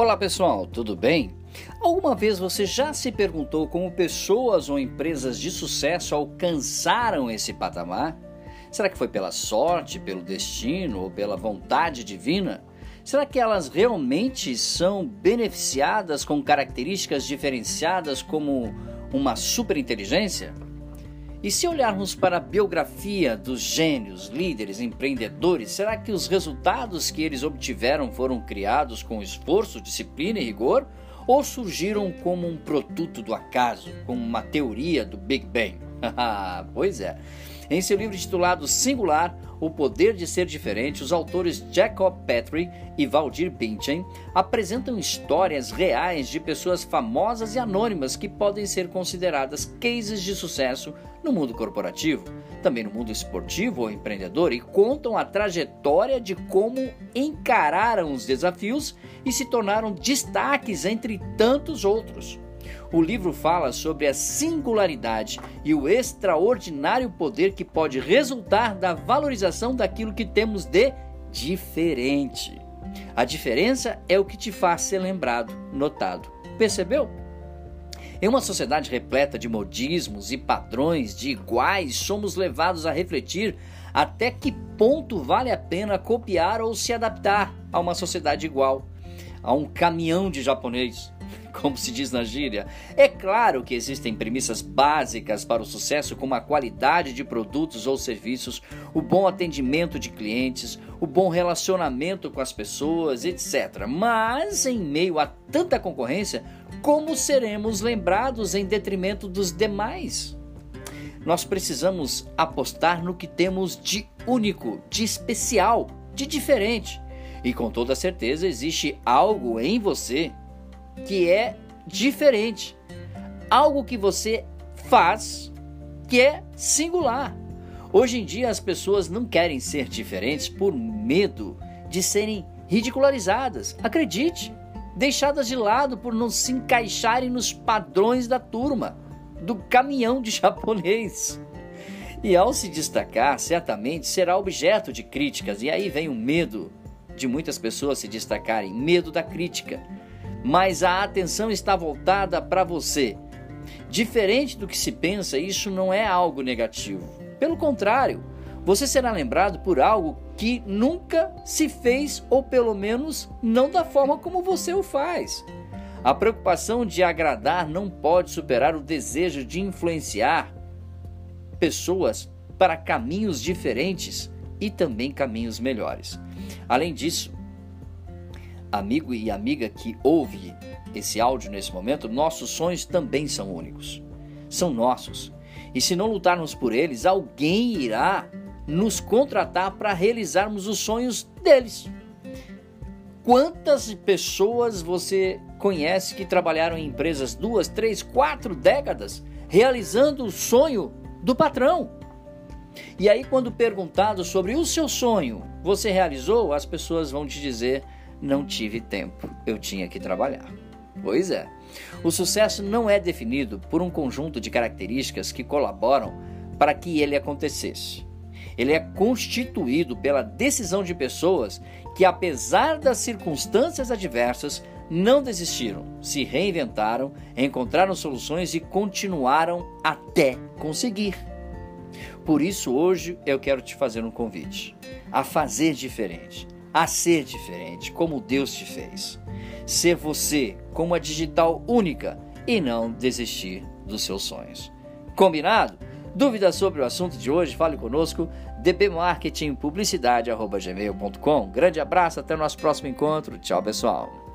Olá pessoal, tudo bem? Alguma vez você já se perguntou como pessoas ou empresas de sucesso alcançaram esse patamar? Será que foi pela sorte, pelo destino ou pela vontade divina? Será que elas realmente são beneficiadas com características diferenciadas como uma superinteligência? E se olharmos para a biografia dos gênios, líderes, empreendedores, será que os resultados que eles obtiveram foram criados com esforço, disciplina e rigor? Ou surgiram como um produto do acaso, como uma teoria do Big Bang? pois é. Em seu livro titulado Singular, O Poder de Ser Diferente, os autores Jacob Petrie e Valdir Pinchen apresentam histórias reais de pessoas famosas e anônimas que podem ser consideradas cases de sucesso no mundo corporativo, também no mundo esportivo ou empreendedor, e contam a trajetória de como encararam os desafios e se tornaram destaques entre tantos outros. O livro fala sobre a singularidade e o extraordinário poder que pode resultar da valorização daquilo que temos de diferente. A diferença é o que te faz ser lembrado, notado. Percebeu? Em uma sociedade repleta de modismos e padrões de iguais, somos levados a refletir até que ponto vale a pena copiar ou se adaptar a uma sociedade igual, a um caminhão de japonês como se diz na gíria. É claro que existem premissas básicas para o sucesso, como a qualidade de produtos ou serviços, o bom atendimento de clientes, o bom relacionamento com as pessoas, etc. Mas, em meio a tanta concorrência, como seremos lembrados em detrimento dos demais? Nós precisamos apostar no que temos de único, de especial, de diferente. E com toda certeza existe algo em você que é diferente. Algo que você faz que é singular. Hoje em dia as pessoas não querem ser diferentes por medo de serem ridicularizadas. Acredite, deixadas de lado por não se encaixarem nos padrões da turma, do caminhão de japonês. E ao se destacar, certamente será objeto de críticas, e aí vem o medo de muitas pessoas se destacarem medo da crítica mas a atenção está voltada para você. Diferente do que se pensa, isso não é algo negativo. Pelo contrário, você será lembrado por algo que nunca se fez, ou pelo menos não da forma como você o faz. A preocupação de agradar não pode superar o desejo de influenciar pessoas para caminhos diferentes e também caminhos melhores. Além disso, amigo e amiga que ouve esse áudio nesse momento, nossos sonhos também são únicos. São nossos. E se não lutarmos por eles, alguém irá nos contratar para realizarmos os sonhos deles. Quantas pessoas você conhece que trabalharam em empresas duas, três, quatro décadas realizando o sonho do patrão? E aí, quando perguntado sobre o seu sonho, você realizou, as pessoas vão te dizer não tive tempo, eu tinha que trabalhar. Pois é. O sucesso não é definido por um conjunto de características que colaboram para que ele acontecesse. Ele é constituído pela decisão de pessoas que, apesar das circunstâncias adversas, não desistiram, se reinventaram, encontraram soluções e continuaram até conseguir. Por isso, hoje eu quero te fazer um convite a fazer diferente a ser diferente, como Deus te fez. Ser você com uma digital única e não desistir dos seus sonhos. Combinado? Dúvidas sobre o assunto de hoje? Fale conosco, dbmarketingpublicidade.gmail.com. Grande abraço, até o nosso próximo encontro. Tchau, pessoal.